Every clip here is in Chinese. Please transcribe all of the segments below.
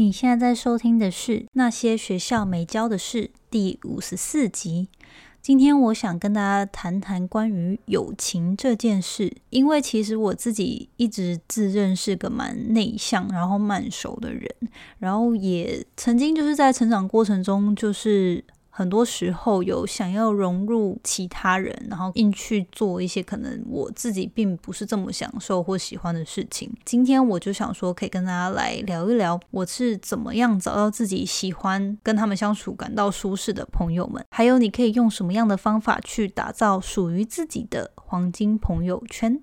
你现在在收听的是《那些学校没教的事》第五十四集。今天我想跟大家谈谈关于友情这件事，因为其实我自己一直自认是个蛮内向，然后慢熟的人，然后也曾经就是在成长过程中就是。很多时候有想要融入其他人，然后硬去做一些可能我自己并不是这么享受或喜欢的事情。今天我就想说，可以跟大家来聊一聊，我是怎么样找到自己喜欢跟他们相处、感到舒适的朋友们，还有你可以用什么样的方法去打造属于自己的黄金朋友圈。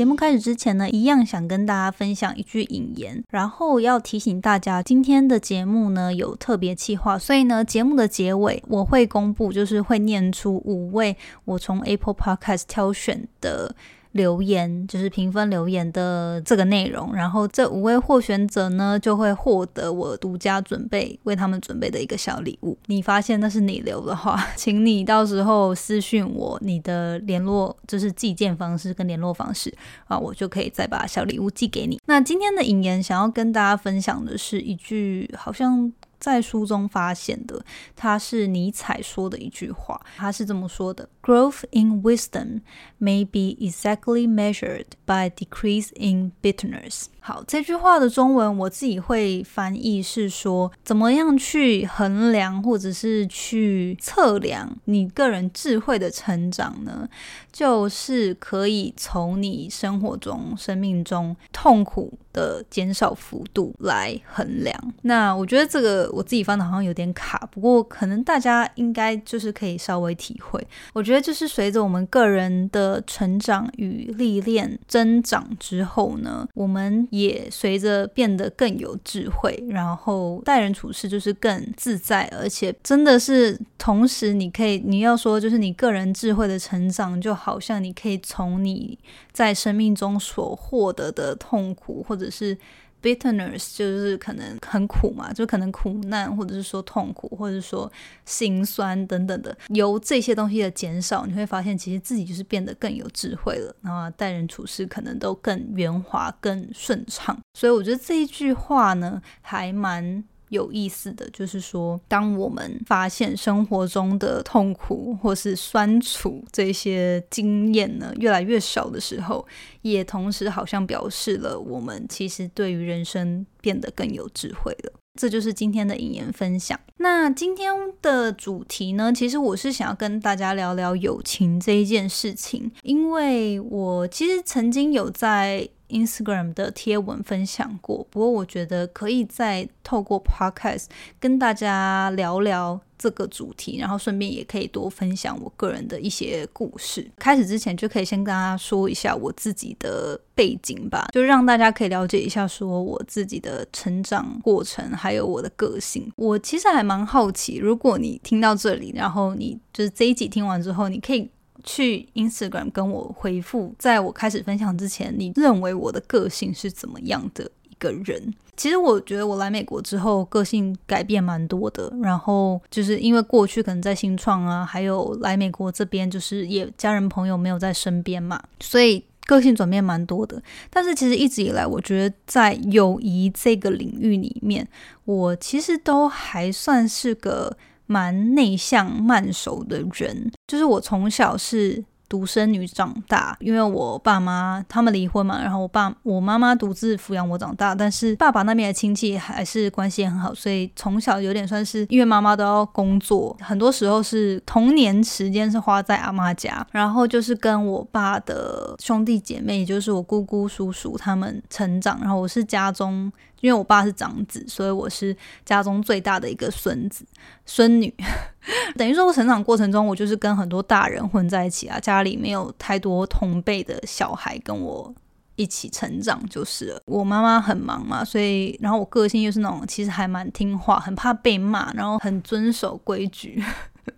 节目开始之前呢，一样想跟大家分享一句引言，然后要提醒大家，今天的节目呢有特别企划，所以呢，节目的结尾我会公布，就是会念出五位我从 Apple Podcast 挑选的。留言就是评分留言的这个内容，然后这五位获选者呢就会获得我独家准备为他们准备的一个小礼物。你发现那是你留的话，请你到时候私讯我你的联络就是寄件方式跟联络方式啊，我就可以再把小礼物寄给你。那今天的引言想要跟大家分享的是一句好像。在书中发现的，它是尼采说的一句话，他是这么说的：“Growth in wisdom may be exactly measured by decrease in bitterness。”好，这句话的中文我自己会翻译是说，怎么样去衡量或者是去测量你个人智慧的成长呢？就是可以从你生活中、生命中痛苦的减少幅度来衡量。那我觉得这个我自己翻的好像有点卡，不过可能大家应该就是可以稍微体会。我觉得就是随着我们个人的成长与历练增长之后呢，我们。也随着变得更有智慧，然后待人处事就是更自在，而且真的是同时，你可以你要说就是你个人智慧的成长，就好像你可以从你在生命中所获得的痛苦，或者是。Bitterness 就是可能很苦嘛，就可能苦难，或者是说痛苦，或者是说心酸等等的，由这些东西的减少，你会发现其实自己就是变得更有智慧了，然后待人处事可能都更圆滑、更顺畅。所以我觉得这一句话呢，还蛮。有意思的就是说，当我们发现生活中的痛苦或是酸楚这些经验呢越来越少的时候，也同时好像表示了我们其实对于人生变得更有智慧了。这就是今天的引言分享。那今天的主题呢，其实我是想要跟大家聊聊友情这一件事情，因为我其实曾经有在。Instagram 的贴文分享过，不过我觉得可以再透过 Podcast 跟大家聊聊这个主题，然后顺便也可以多分享我个人的一些故事。开始之前就可以先跟大家说一下我自己的背景吧，就让大家可以了解一下说我自己的成长过程，还有我的个性。我其实还蛮好奇，如果你听到这里，然后你就是这一集听完之后，你可以。去 Instagram 跟我回复，在我开始分享之前，你认为我的个性是怎么样的一个人？其实我觉得我来美国之后，个性改变蛮多的。然后就是因为过去可能在新创啊，还有来美国这边，就是也家人朋友没有在身边嘛，所以个性转变蛮多的。但是其实一直以来，我觉得在友谊这个领域里面，我其实都还算是个。蛮内向慢熟的人，就是我从小是独生女长大，因为我爸妈他们离婚嘛，然后我爸我妈妈独自抚养我长大，但是爸爸那边的亲戚还是关系很好，所以从小有点算是因为妈妈都要工作，很多时候是童年时间是花在阿妈家，然后就是跟我爸的兄弟姐妹，也就是我姑姑叔叔他们成长，然后我是家中。因为我爸是长子，所以我是家中最大的一个孙子孙女，等于说我成长过程中，我就是跟很多大人混在一起啊，家里没有太多同辈的小孩跟我一起成长，就是了。我妈妈很忙嘛，所以然后我个性又是那种其实还蛮听话，很怕被骂，然后很遵守规矩。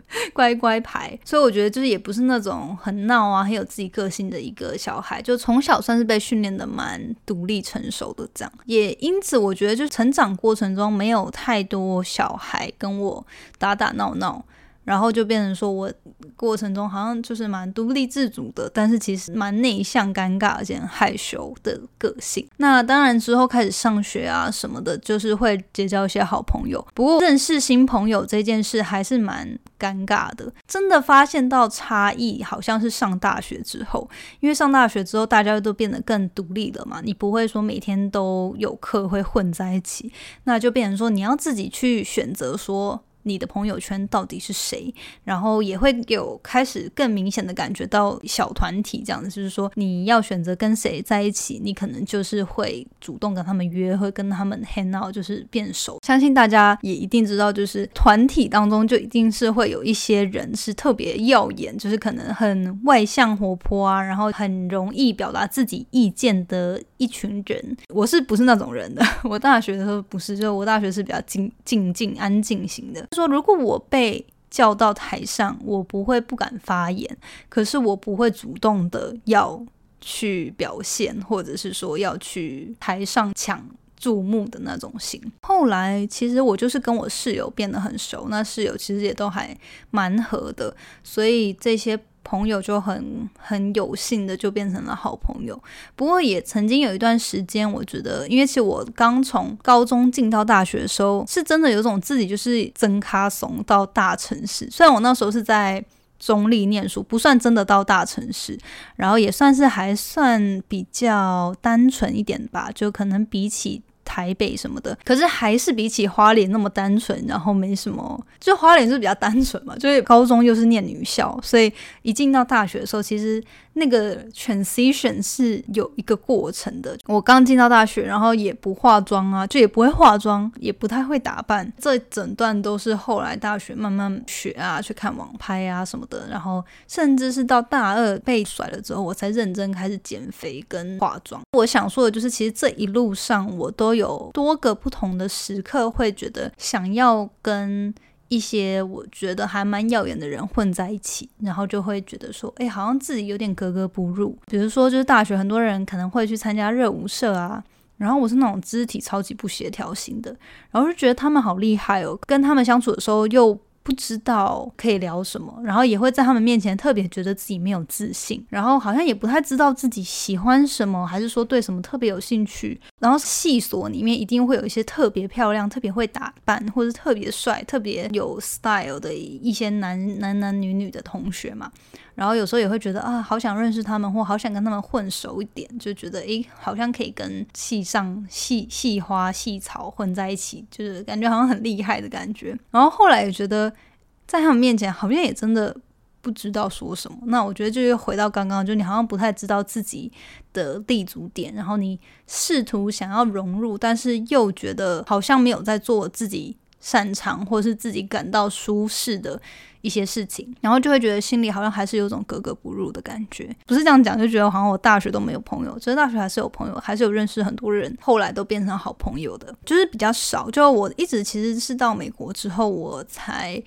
乖乖牌，所以我觉得就是也不是那种很闹啊、很有自己个性的一个小孩，就从小算是被训练的蛮独立成熟的这样。也因此，我觉得就成长过程中没有太多小孩跟我打打闹闹。然后就变成说，我过程中好像就是蛮独立自主的，但是其实蛮内向、尴尬而且害羞的个性。那当然之后开始上学啊什么的，就是会结交一些好朋友。不过认识新朋友这件事还是蛮尴尬的。真的发现到差异，好像是上大学之后，因为上大学之后大家都变得更独立了嘛，你不会说每天都有课会混在一起，那就变成说你要自己去选择说。你的朋友圈到底是谁？然后也会有开始更明显的感觉到小团体这样子，就是说你要选择跟谁在一起，你可能就是会主动跟他们约，会跟他们 hang out，就是变熟。相信大家也一定知道，就是团体当中就一定是会有一些人是特别耀眼，就是可能很外向活泼啊，然后很容易表达自己意见的一群人。我是不是那种人的？我大学的时候不是，就我大学是比较静静静安静型的。说如果我被叫到台上，我不会不敢发言，可是我不会主动的要去表现，或者是说要去台上抢注目的那种型。后来其实我就是跟我室友变得很熟，那室友其实也都还蛮合的，所以这些。朋友就很很有幸的就变成了好朋友，不过也曾经有一段时间，我觉得，因为其实我刚从高中进到大学的时候，是真的有种自己就是增咖怂到大城市。虽然我那时候是在中立念书，不算真的到大城市，然后也算是还算比较单纯一点吧，就可能比起。台北什么的，可是还是比起花莲那么单纯，然后没什么。就花莲是比较单纯嘛，就是高中又是念女校，所以一进到大学的时候，其实。那个 transition 是有一个过程的。我刚进到大学，然后也不化妆啊，就也不会化妆，也不太会打扮。这整段都是后来大学慢慢学啊，去看网拍啊什么的。然后甚至是到大二被甩了之后，我才认真开始减肥跟化妆。我想说的就是，其实这一路上我都有多个不同的时刻，会觉得想要跟。一些我觉得还蛮耀眼的人混在一起，然后就会觉得说，哎，好像自己有点格格不入。比如说，就是大学很多人可能会去参加热舞社啊，然后我是那种肢体超级不协调型的，然后就觉得他们好厉害哦，跟他们相处的时候又。不知道可以聊什么，然后也会在他们面前特别觉得自己没有自信，然后好像也不太知道自己喜欢什么，还是说对什么特别有兴趣。然后系所里面一定会有一些特别漂亮、特别会打扮，或者特别帅、特别有 style 的一些男男男女女的同学嘛。然后有时候也会觉得啊，好想认识他们，或好想跟他们混熟一点，就觉得诶，好像可以跟系上系系花系草混在一起，就是感觉好像很厉害的感觉。然后后来也觉得在他们面前好像也真的不知道说什么。那我觉得就又回到刚刚，就你好像不太知道自己的立足点，然后你试图想要融入，但是又觉得好像没有在做自己擅长或是自己感到舒适的。一些事情，然后就会觉得心里好像还是有种格格不入的感觉。不是这样讲，就觉得好像我大学都没有朋友，其实大学还是有朋友，还是有认识很多人，后来都变成好朋友的，就是比较少。就我一直其实是到美国之后，我才。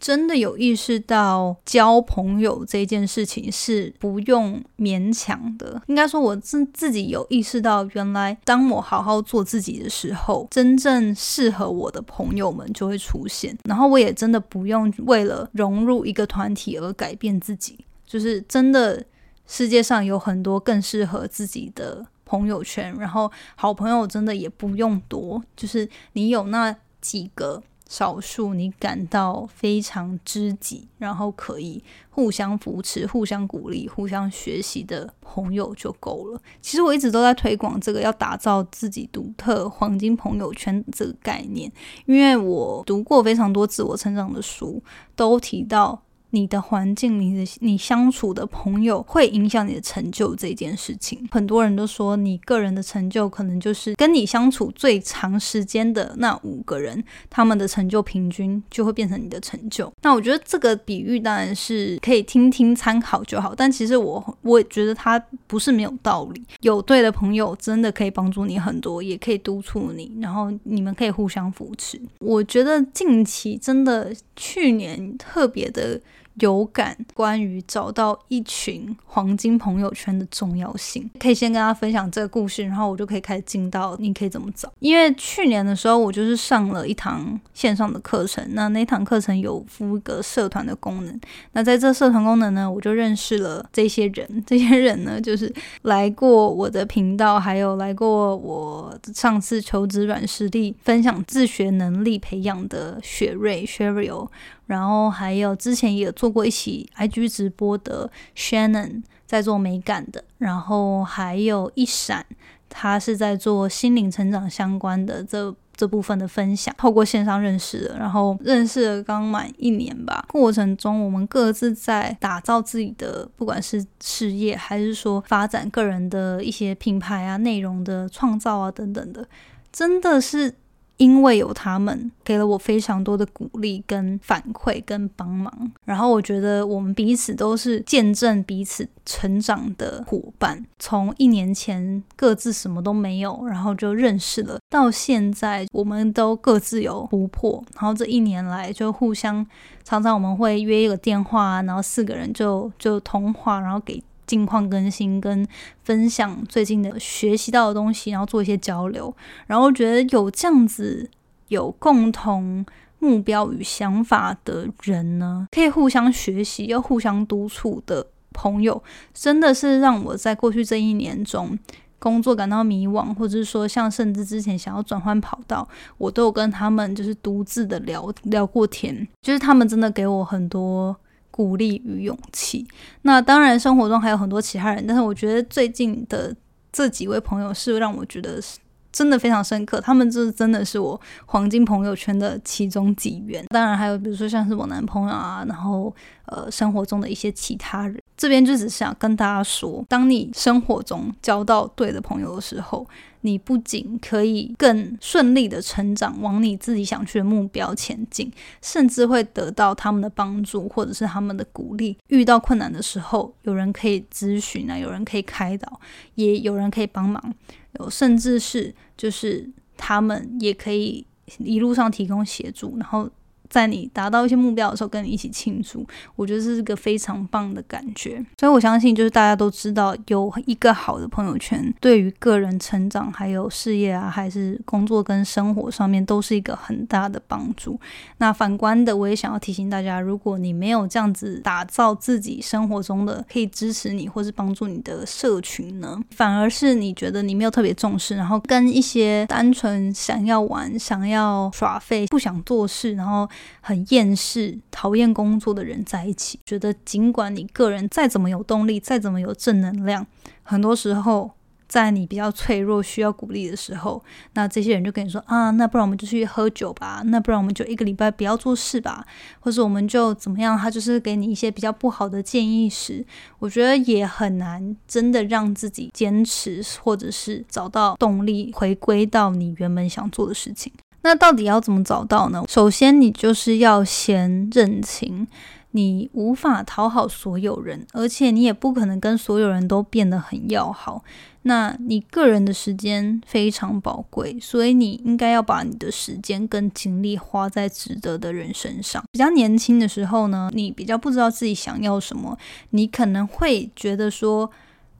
真的有意识到交朋友这件事情是不用勉强的。应该说，我自自己有意识到，原来当我好好做自己的时候，真正适合我的朋友们就会出现。然后，我也真的不用为了融入一个团体而改变自己。就是真的，世界上有很多更适合自己的朋友圈。然后，好朋友真的也不用多，就是你有那几个。少数你感到非常知己，然后可以互相扶持、互相鼓励、互相学习的朋友就够了。其实我一直都在推广这个要打造自己独特黄金朋友圈这个概念，因为我读过非常多自我成长的书，都提到你的环境、你的你相处的朋友会影响你的成就这件事情。很多人都说，你个人的成就可能就是跟你相处最长时间的那五个人，他们的成就平均就会变成你的成就。那我觉得这个比喻当然是可以听听参考就好，但其实我我也觉得它不是没有道理。有对的朋友真的可以帮助你很多，也可以督促你，然后你们可以互相扶持。我觉得近期真的去年特别的。有感关于找到一群黄金朋友圈的重要性，可以先跟大家分享这个故事，然后我就可以开始进到你可以怎么找。因为去年的时候，我就是上了一堂线上的课程，那那堂课程有附一个社团的功能。那在这社团功能呢，我就认识了这些人。这些人呢，就是来过我的频道，还有来过我上次求职软实力分享自学能力培养的雪瑞 Sheryl。然后还有之前也做过一起 IG 直播的 Shannon 在做美感的，然后还有一闪，他是在做心灵成长相关的这这部分的分享，透过线上认识的，然后认识了刚满一年吧，过程中我们各自在打造自己的，不管是事业还是说发展个人的一些品牌啊、内容的创造啊等等的，真的是。因为有他们给了我非常多的鼓励、跟反馈、跟帮忙，然后我觉得我们彼此都是见证彼此成长的伙伴。从一年前各自什么都没有，然后就认识了，到现在我们都各自有突破，然后这一年来就互相常常我们会约一个电话，然后四个人就就通话，然后给。近况更新跟分享最近的学习到的东西，然后做一些交流，然后觉得有这样子有共同目标与想法的人呢，可以互相学习又互相督促的朋友，真的是让我在过去这一年中工作感到迷惘，或者是说像甚至之前想要转换跑道，我都有跟他们就是独自的聊聊过天，就是他们真的给我很多。鼓励与勇气。那当然，生活中还有很多其他人，但是我觉得最近的这几位朋友是让我觉得是真的非常深刻。他们这真的是我黄金朋友圈的其中几员。当然，还有比如说像是我男朋友啊，然后呃，生活中的一些其他人。这边就只是想跟大家说，当你生活中交到对的朋友的时候。你不仅可以更顺利的成长，往你自己想去的目标前进，甚至会得到他们的帮助或者是他们的鼓励。遇到困难的时候，有人可以咨询啊，有人可以开导，也有人可以帮忙，有甚至是就是他们也可以一路上提供协助，然后。在你达到一些目标的时候，跟你一起庆祝，我觉得这是个非常棒的感觉。所以我相信，就是大家都知道，有一个好的朋友圈，对于个人成长、还有事业啊，还是工作跟生活上面，都是一个很大的帮助。那反观的，我也想要提醒大家，如果你没有这样子打造自己生活中的可以支持你或是帮助你的社群呢，反而是你觉得你没有特别重视，然后跟一些单纯想要玩、想要耍废、不想做事，然后很厌世、讨厌工作的人在一起，觉得尽管你个人再怎么有动力、再怎么有正能量，很多时候在你比较脆弱、需要鼓励的时候，那这些人就跟你说啊，那不然我们就去喝酒吧，那不然我们就一个礼拜不要做事吧，或者我们就怎么样？他就是给你一些比较不好的建议时，我觉得也很难真的让自己坚持，或者是找到动力，回归到你原本想做的事情。那到底要怎么找到呢？首先，你就是要先认清，你无法讨好所有人，而且你也不可能跟所有人都变得很要好。那你个人的时间非常宝贵，所以你应该要把你的时间跟精力花在值得的人身上。比较年轻的时候呢，你比较不知道自己想要什么，你可能会觉得说。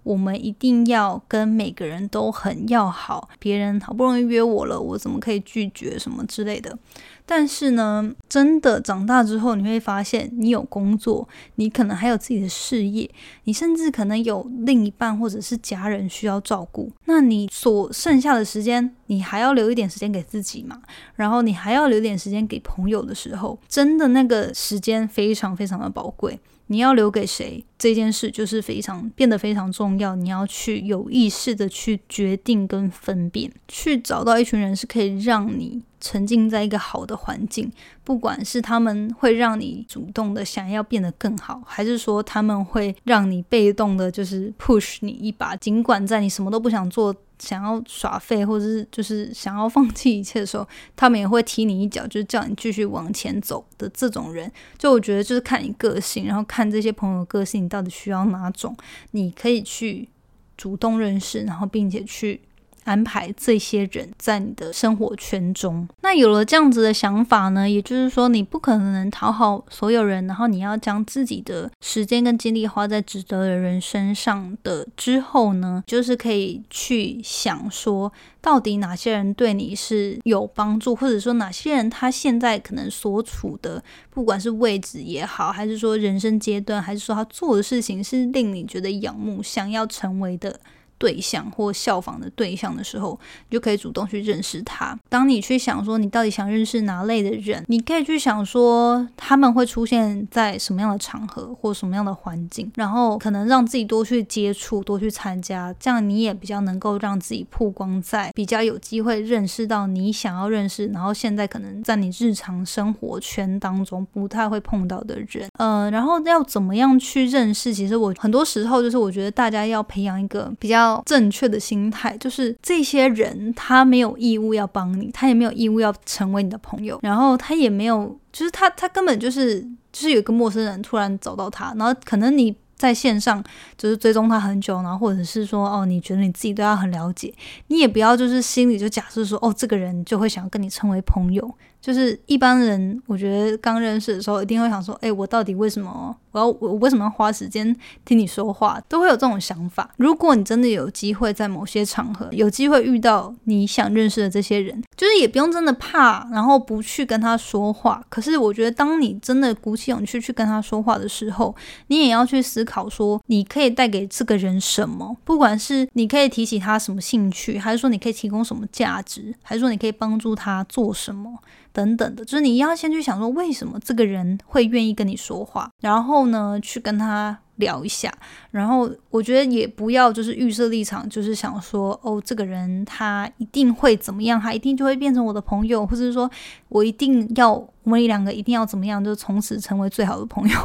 我们一定要跟每个人都很要好，别人好不容易约我了，我怎么可以拒绝什么之类的？但是呢，真的长大之后，你会发现，你有工作，你可能还有自己的事业，你甚至可能有另一半或者是家人需要照顾。那你所剩下的时间，你还要留一点时间给自己嘛？然后你还要留点时间给朋友的时候，真的那个时间非常非常的宝贵。你要留给谁这件事，就是非常变得非常重要。你要去有意识的去决定跟分辨，去找到一群人是可以让你沉浸在一个好的环境，不管是他们会让你主动的想要变得更好，还是说他们会让你被动的，就是 push 你一把，尽管在你什么都不想做。想要耍废，或者是就是想要放弃一切的时候，他们也会踢你一脚，就是叫你继续往前走的这种人。就我觉得，就是看你个性，然后看这些朋友个性，你到底需要哪种，你可以去主动认识，然后并且去。安排这些人在你的生活圈中，那有了这样子的想法呢，也就是说，你不可能能讨好所有人，然后你要将自己的时间跟精力花在值得的人身上的之后呢，就是可以去想说，到底哪些人对你是有帮助，或者说哪些人他现在可能所处的，不管是位置也好，还是说人生阶段，还是说他做的事情是令你觉得仰慕，想要成为的。对象或效仿的对象的时候，你就可以主动去认识他。当你去想说你到底想认识哪类的人，你可以去想说他们会出现在什么样的场合或什么样的环境，然后可能让自己多去接触、多去参加，这样你也比较能够让自己曝光在比较有机会认识到你想要认识，然后现在可能在你日常生活圈当中不太会碰到的人。呃，然后要怎么样去认识？其实我很多时候就是我觉得大家要培养一个比较正确的心态就是这些人他没有义务要帮你，他也没有义务要成为你的朋友，然后他也没有，就是他他根本就是就是有一个陌生人突然找到他，然后可能你在线上就是追踪他很久，然后或者是说哦你觉得你自己对他很了解，你也不要就是心里就假设说哦这个人就会想跟你成为朋友。就是一般人，我觉得刚认识的时候，一定会想说：“哎，我到底为什么我要我为什么要花时间听你说话？”都会有这种想法。如果你真的有机会在某些场合有机会遇到你想认识的这些人，就是也不用真的怕，然后不去跟他说话。可是我觉得，当你真的鼓起勇气去跟他说话的时候，你也要去思考说，你可以带给这个人什么？不管是你可以提起他什么兴趣，还是说你可以提供什么价值，还是说你可以帮助他做什么？等等的，就是你要先去想说，为什么这个人会愿意跟你说话，然后呢，去跟他聊一下。然后我觉得也不要就是预设立场，就是想说，哦，这个人他一定会怎么样，他一定就会变成我的朋友，或者是说我一定要我们两个一定要怎么样，就从此成为最好的朋友。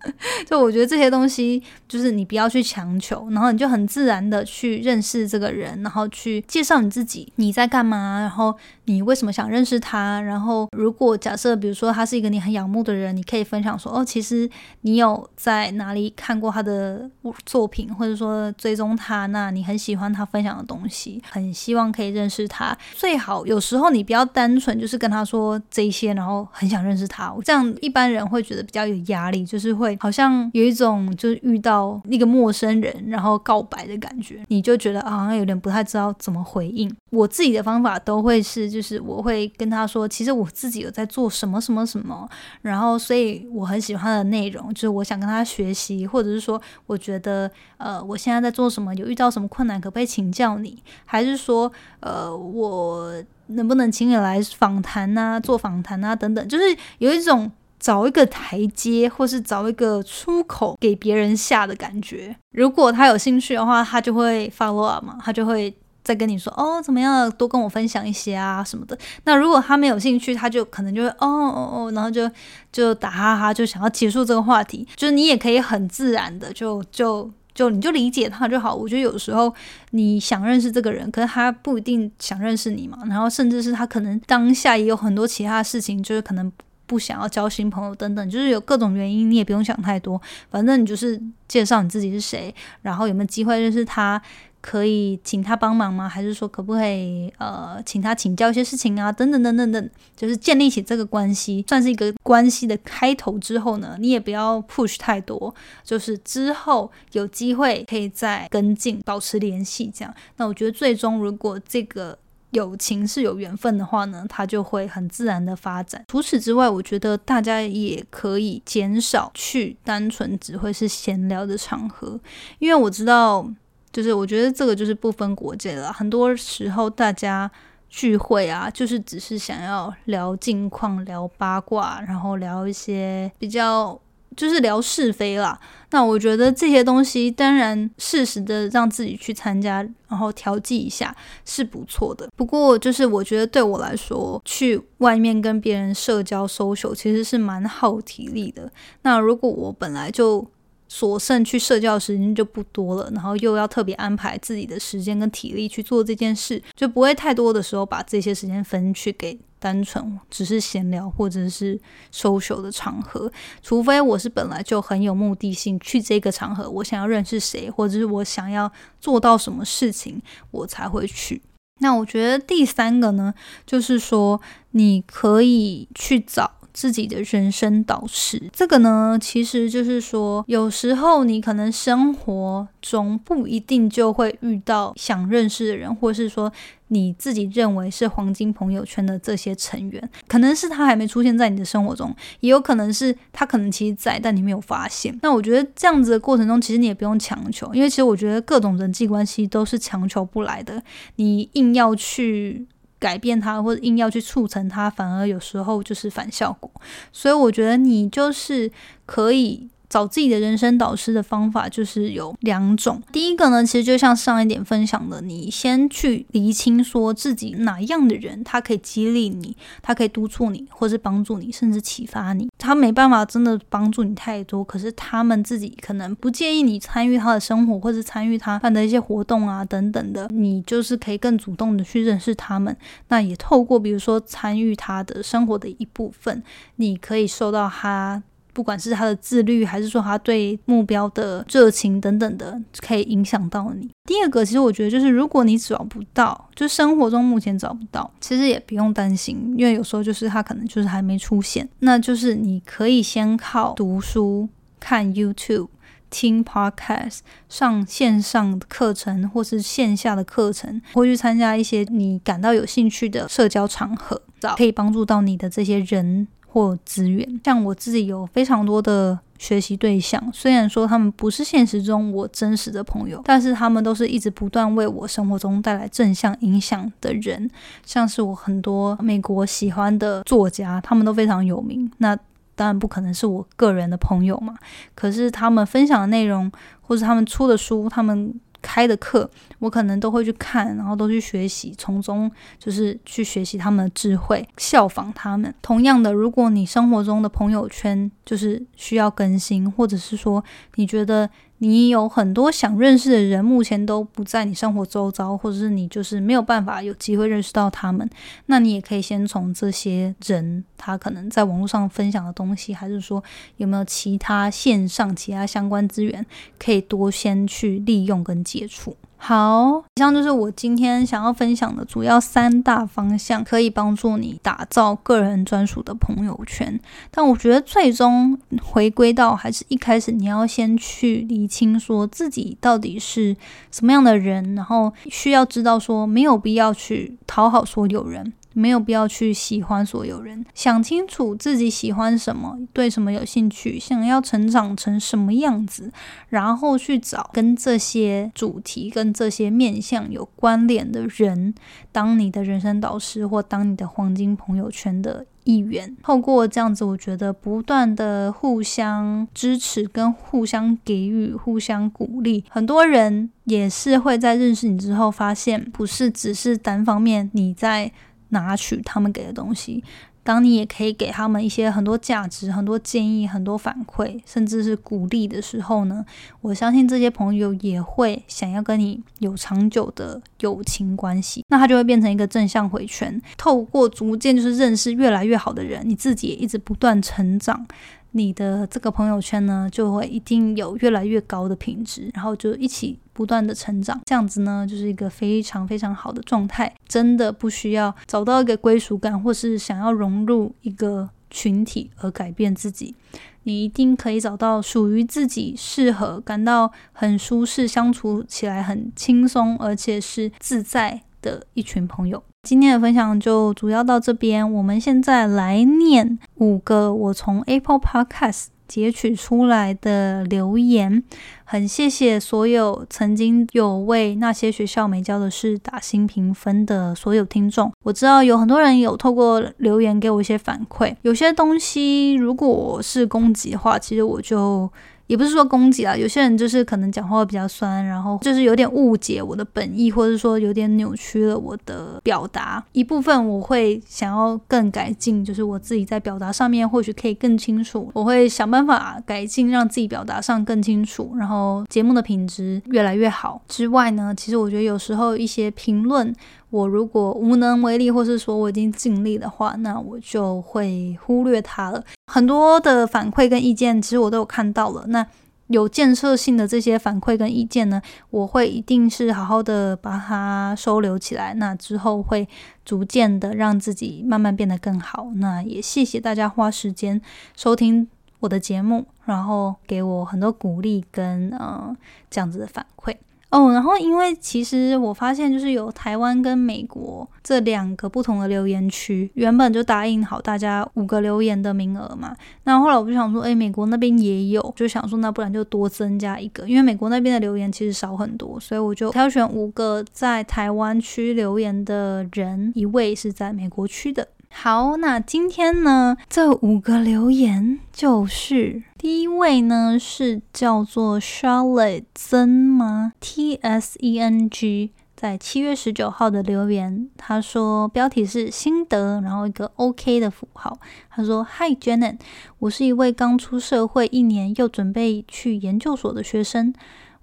就我觉得这些东西，就是你不要去强求，然后你就很自然的去认识这个人，然后去介绍你自己，你在干嘛，然后你为什么想认识他，然后如果假设比如说他是一个你很仰慕的人，你可以分享说，哦，其实你有在哪里看过他的作品，或者说追踪他，那你很喜欢他分享的东西，很希望可以认识他。最好有时候你不要单纯就是跟他说这些，然后很想认识他，这样一般人会觉得比较有压力，就是会。好像有一种就是遇到一个陌生人，然后告白的感觉，你就觉得好像有点不太知道怎么回应。我自己的方法都会是，就是我会跟他说，其实我自己有在做什么什么什么，然后所以我很喜欢的内容，就是我想跟他学习，或者是说我觉得呃我现在在做什么，有遇到什么困难，可不可以请教你？还是说呃我能不能请你来访谈啊，做访谈啊等等，就是有一种。找一个台阶，或是找一个出口给别人下的感觉。如果他有兴趣的话，他就会 follow up 嘛，他就会再跟你说哦，怎么样，多跟我分享一些啊什么的。那如果他没有兴趣，他就可能就会哦哦哦，然后就就打哈哈，就想要结束这个话题。就是你也可以很自然的就就就你就理解他就好。我觉得有时候你想认识这个人，可是他不一定想认识你嘛。然后甚至是他可能当下也有很多其他事情，就是可能。不想要交新朋友等等，就是有各种原因，你也不用想太多。反正你就是介绍你自己是谁，然后有没有机会认识他，可以请他帮忙吗？还是说可不可以呃请他请教一些事情啊？等等等等等，就是建立起这个关系，算是一个关系的开头之后呢，你也不要 push 太多，就是之后有机会可以再跟进，保持联系这样。那我觉得最终如果这个。友情是有缘分的话呢，它就会很自然的发展。除此之外，我觉得大家也可以减少去单纯只会是闲聊的场合，因为我知道，就是我觉得这个就是不分国界了。很多时候大家聚会啊，就是只是想要聊近况、聊八卦，然后聊一些比较。就是聊是非啦。那我觉得这些东西，当然适时的让自己去参加，然后调剂一下是不错的。不过，就是我觉得对我来说，去外面跟别人社交、social 其实是蛮耗体力的。那如果我本来就所剩去社交的时间就不多了，然后又要特别安排自己的时间跟体力去做这件事，就不会太多的时候把这些时间分去给。单纯只是闲聊或者是 social 的场合，除非我是本来就很有目的性去这个场合，我想要认识谁，或者是我想要做到什么事情，我才会去。那我觉得第三个呢，就是说你可以去找。自己的人生导师，这个呢，其实就是说，有时候你可能生活中不一定就会遇到想认识的人，或是说你自己认为是黄金朋友圈的这些成员，可能是他还没出现在你的生活中，也有可能是他可能其实在，但你没有发现。那我觉得这样子的过程中，其实你也不用强求，因为其实我觉得各种人际关系都是强求不来的，你硬要去。改变它，或者硬要去促成它，反而有时候就是反效果。所以我觉得你就是可以。找自己的人生导师的方法就是有两种。第一个呢，其实就像上一点分享的，你先去厘清说自己哪样的人，他可以激励你，他可以督促你，或是帮助你，甚至启发你。他没办法真的帮助你太多，可是他们自己可能不介意你参与他的生活，或是参与他办的一些活动啊等等的，你就是可以更主动的去认识他们。那也透过比如说参与他的生活的一部分，你可以受到他。不管是他的自律，还是说他对目标的热情等等的，可以影响到你。第二个，其实我觉得就是，如果你找不到，就生活中目前找不到，其实也不用担心，因为有时候就是他可能就是还没出现。那就是你可以先靠读书、看 YouTube、听 Podcast、上线上的课程，或是线下的课程，或去参加一些你感到有兴趣的社交场合，找可以帮助到你的这些人。或资源，像我自己有非常多的学习对象，虽然说他们不是现实中我真实的朋友，但是他们都是一直不断为我生活中带来正向影响的人。像是我很多美国喜欢的作家，他们都非常有名，那当然不可能是我个人的朋友嘛。可是他们分享的内容，或者他们出的书，他们。开的课，我可能都会去看，然后都去学习，从中就是去学习他们的智慧，效仿他们。同样的，如果你生活中的朋友圈就是需要更新，或者是说你觉得。你有很多想认识的人，目前都不在你生活周遭，或者是你就是没有办法有机会认识到他们。那你也可以先从这些人，他可能在网络上分享的东西，还是说有没有其他线上其他相关资源，可以多先去利用跟接触。好，以上就是我今天想要分享的主要三大方向，可以帮助你打造个人专属的朋友圈。但我觉得最终回归到还是一开始，你要先去理清，说自己到底是什么样的人，然后需要知道说没有必要去讨好所有人。没有必要去喜欢所有人，想清楚自己喜欢什么，对什么有兴趣，想要成长成什么样子，然后去找跟这些主题、跟这些面向有关联的人，当你的人生导师或当你的黄金朋友圈的一员。透过这样子，我觉得不断的互相支持、跟互相给予、互相鼓励，很多人也是会在认识你之后，发现不是只是单方面你在。拿取他们给的东西，当你也可以给他们一些很多价值、很多建议、很多反馈，甚至是鼓励的时候呢，我相信这些朋友也会想要跟你有长久的友情关系，那他就会变成一个正向回圈。透过逐渐就是认识越来越好的人，你自己也一直不断成长。你的这个朋友圈呢，就会一定有越来越高的品质，然后就一起不断的成长，这样子呢，就是一个非常非常好的状态。真的不需要找到一个归属感，或是想要融入一个群体而改变自己，你一定可以找到属于自己适合、感到很舒适、相处起来很轻松，而且是自在的一群朋友。今天的分享就主要到这边。我们现在来念五个我从 Apple Podcast 截取出来的留言，很谢谢所有曾经有为那些学校没教的事打新评分的所有听众。我知道有很多人有透过留言给我一些反馈，有些东西如果是攻击的话，其实我就。也不是说攻击啊，有些人就是可能讲话比较酸，然后就是有点误解我的本意，或者说有点扭曲了我的表达。一部分我会想要更改进，就是我自己在表达上面或许可以更清楚，我会想办法改进，让自己表达上更清楚，然后节目的品质越来越好。之外呢，其实我觉得有时候一些评论。我如果无能为力，或是说我已经尽力的话，那我就会忽略它了。很多的反馈跟意见，其实我都有看到了。那有建设性的这些反馈跟意见呢，我会一定是好好的把它收留起来。那之后会逐渐的让自己慢慢变得更好。那也谢谢大家花时间收听我的节目，然后给我很多鼓励跟呃这样子的反馈。哦，然后因为其实我发现，就是有台湾跟美国这两个不同的留言区，原本就答应好大家五个留言的名额嘛。那后来我就想说，哎，美国那边也有，就想说那不然就多增加一个，因为美国那边的留言其实少很多，所以我就挑选五个在台湾区留言的人，一位是在美国区的。好，那今天呢，这五个留言就是第一位呢是叫做 Charlotte 曾吗？T S E N G，在七月十九号的留言，他说标题是心得，然后一个 OK 的符号。他说：Hi Janet，我是一位刚出社会一年又准备去研究所的学生。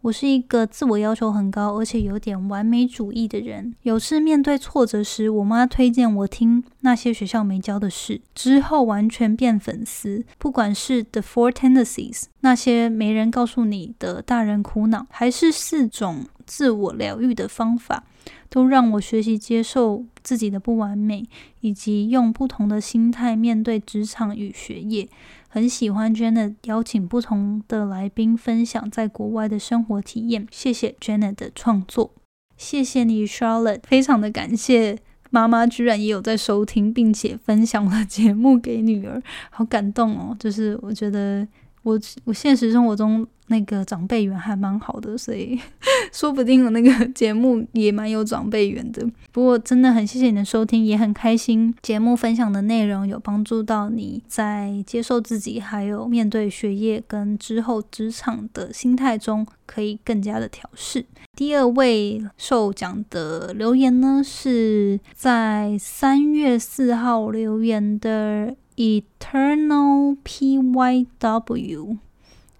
我是一个自我要求很高，而且有点完美主义的人。有次面对挫折时，我妈推荐我听那些学校没教的事，之后完全变粉丝。不管是 The Four Tendencies，那些没人告诉你的大人苦恼，还是四种自我疗愈的方法。都让我学习接受自己的不完美，以及用不同的心态面对职场与学业。很喜欢 Jenna 邀请不同的来宾分享在国外的生活体验。谢谢 Jenna 的创作，谢谢你 Charlotte，非常的感谢妈妈居然也有在收听，并且分享我的节目给女儿，好感动哦！就是我觉得我我现实生活中。那个长辈缘还蛮好的，所以 说不定我那个 节目也蛮有长辈缘的。不过真的很谢谢你的收听，也很开心节目分享的内容有帮助到你在接受自己，还有面对学业跟之后职场的心态中可以更加的调试。第二位受奖的留言呢，是在三月四号留言的 Eternal P Y W。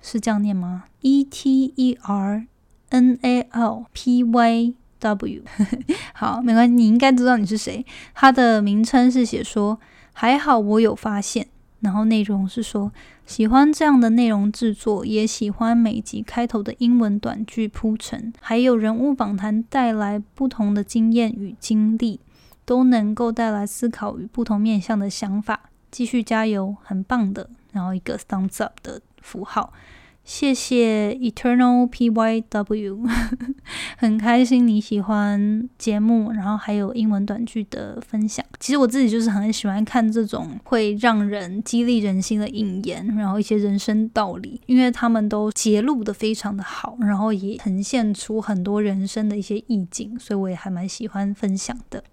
是这样念吗？E T E R N A L P Y W，好，没关系，你应该知道你是谁。它的名称是写说还好我有发现，然后内容是说喜欢这样的内容制作，也喜欢每集开头的英文短句铺陈，还有人物访谈带来不同的经验与经历，都能够带来思考与不同面向的想法。继续加油，很棒的。然后一个 thumbs up 的符号。谢谢 Eternal P Y W，很开心你喜欢节目，然后还有英文短剧的分享。其实我自己就是很喜欢看这种会让人激励人心的引言，然后一些人生道理，因为他们都揭露的非常的好，然后也呈现出很多人生的一些意境，所以我也还蛮喜欢分享的。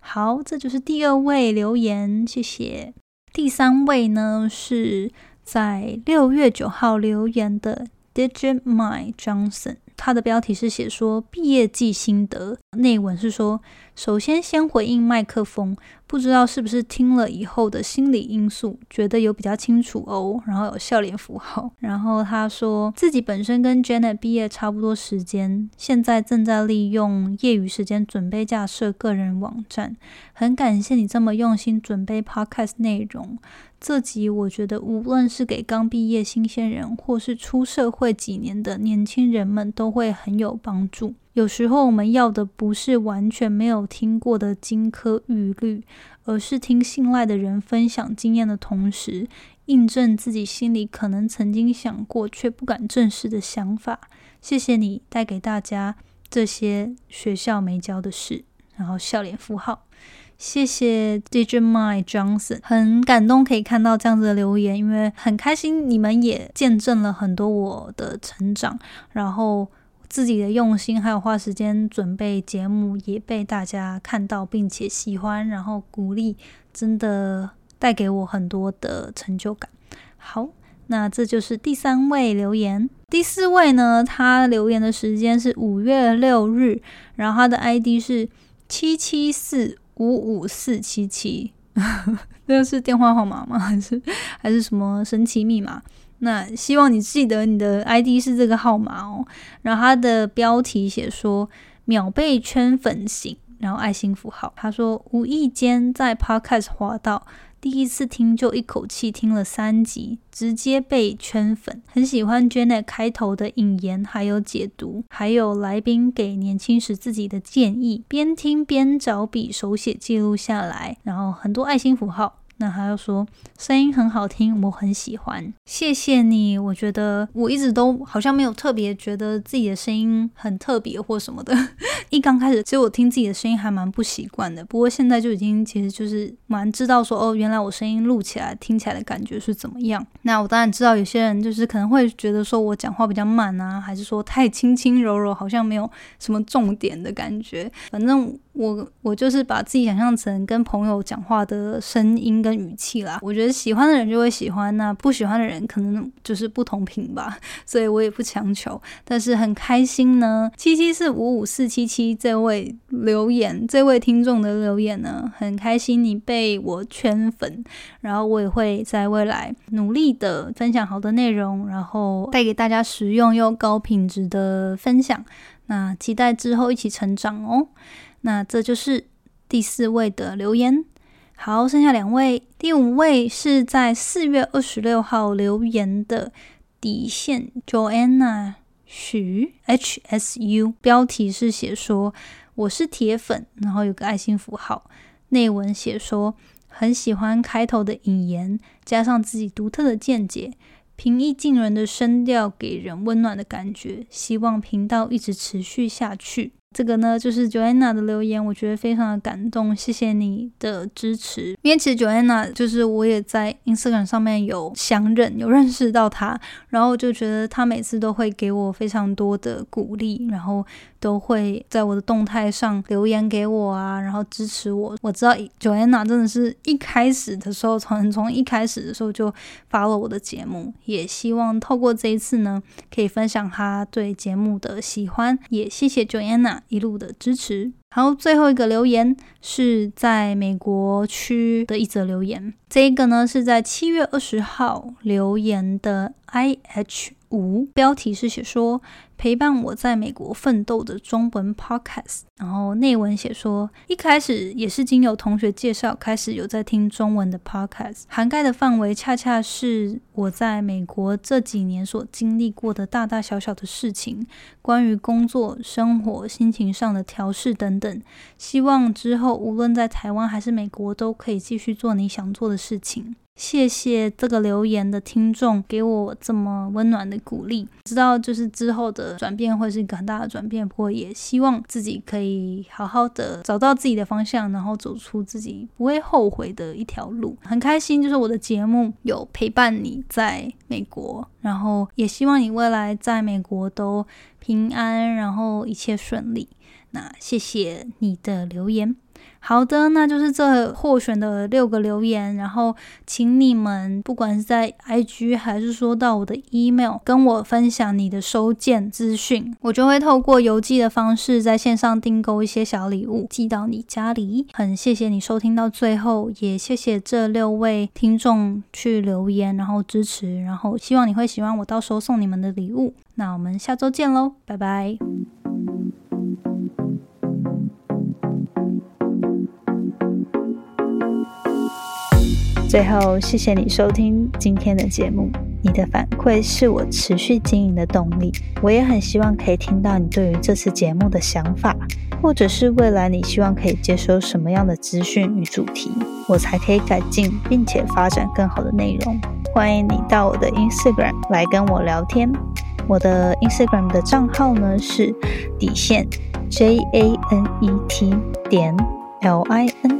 好，这就是第二位留言，谢谢。第三位呢是。在六月九号留言的 Digit My Johnson，他的标题是写说毕业季心得，内文是说，首先先回应麦克风。不知道是不是听了以后的心理因素，觉得有比较清楚哦，然后有笑脸符号。然后他说自己本身跟 Janet 毕业差不多时间，现在正在利用业余时间准备架设个人网站。很感谢你这么用心准备 Podcast 内容。这集我觉得无论是给刚毕业新鲜人，或是出社会几年的年轻人们，都会很有帮助。有时候我们要的不是完全没有听过的金科玉律，而是听信赖的人分享经验的同时，印证自己心里可能曾经想过却不敢正视的想法。谢谢你带给大家这些学校没教的事，然后笑脸符号。谢谢 DJ My Johnson，很感动可以看到这样子的留言，因为很开心你们也见证了很多我的成长，然后自己的用心还有花时间准备节目也被大家看到并且喜欢，然后鼓励，真的带给我很多的成就感。好，那这就是第三位留言。第四位呢，他留言的时间是五月六日，然后他的 ID 是七七四。五五四七七，那是电话号码吗？还是还是什么神奇密码？那希望你记得你的 ID 是这个号码哦。然后它的标题写说秒被圈粉型，然后爱心符号。他说无意间在 Podcast 滑到。第一次听就一口气听了三集，直接被圈粉。很喜欢 Janet 开头的引言，还有解读，还有来宾给年轻时自己的建议，边听边找笔手写记录下来，然后很多爱心符号。那他又说声音很好听，我很喜欢，谢谢你。我觉得我一直都好像没有特别觉得自己的声音很特别或什么的。一刚开始，其实我听自己的声音还蛮不习惯的。不过现在就已经其实就是蛮知道说哦，原来我声音录起来听起来的感觉是怎么样。那我当然知道有些人就是可能会觉得说我讲话比较慢啊，还是说太轻轻柔柔，好像没有什么重点的感觉。反正。我我就是把自己想象成跟朋友讲话的声音跟语气啦。我觉得喜欢的人就会喜欢，那不喜欢的人可能就是不同频吧。所以我也不强求，但是很开心呢。七七四五五四七七这位留言，这位听众的留言呢，很开心你被我圈粉，然后我也会在未来努力的分享好的内容，然后带给大家实用又高品质的分享。那期待之后一起成长哦。那这就是第四位的留言。好，剩下两位，第五位是在四月二十六号留言的底线 Joanna 许 H S U，标题是写说我是铁粉，然后有个爱心符号，内文写说很喜欢开头的引言，加上自己独特的见解，平易近人的声调给人温暖的感觉，希望频道一直持续下去。这个呢，就是 Joanna 的留言，我觉得非常的感动，谢谢你的支持。因为其实 Joanna 就是我也在 Instagram 上面有相认，有认识到他，然后就觉得他每次都会给我非常多的鼓励，然后都会在我的动态上留言给我啊，然后支持我。我知道 Joanna 真的是一开始的时候，从从一开始的时候就发了我的节目，也希望透过这一次呢，可以分享他对节目的喜欢，也谢谢 Joanna。一路的支持。好，最后一个留言是在美国区的一则留言。这一个呢是在七月二十号留言的 I H 五，标题是写说。陪伴我在美国奋斗的中文 podcast，然后内文写说，一开始也是经由同学介绍开始有在听中文的 podcast，涵盖的范围恰恰是我在美国这几年所经历过的大大小小的事情，关于工作、生活、心情上的调试等等。希望之后无论在台湾还是美国，都可以继续做你想做的事情。谢谢这个留言的听众给我这么温暖的鼓励，知道就是之后的转变会是一个很大的转变，不过也希望自己可以好好的找到自己的方向，然后走出自己不会后悔的一条路。很开心，就是我的节目有陪伴你在美国，然后也希望你未来在美国都平安，然后一切顺利。那谢谢你的留言。好的，那就是这获选的六个留言，然后请你们不管是在 IG 还是说到我的 email，跟我分享你的收件资讯，我就会透过邮寄的方式在线上订购一些小礼物寄到你家里。很谢谢你收听到最后，也谢谢这六位听众去留言，然后支持，然后希望你会喜欢我到时候送你们的礼物。那我们下周见喽，拜拜。最后，谢谢你收听今天的节目。你的反馈是我持续经营的动力。我也很希望可以听到你对于这次节目的想法，或者是未来你希望可以接收什么样的资讯与主题，我才可以改进并且发展更好的内容。欢迎你到我的 Instagram 来跟我聊天。我的 Instagram 的账号呢是底线 J A N E T 点 L I N。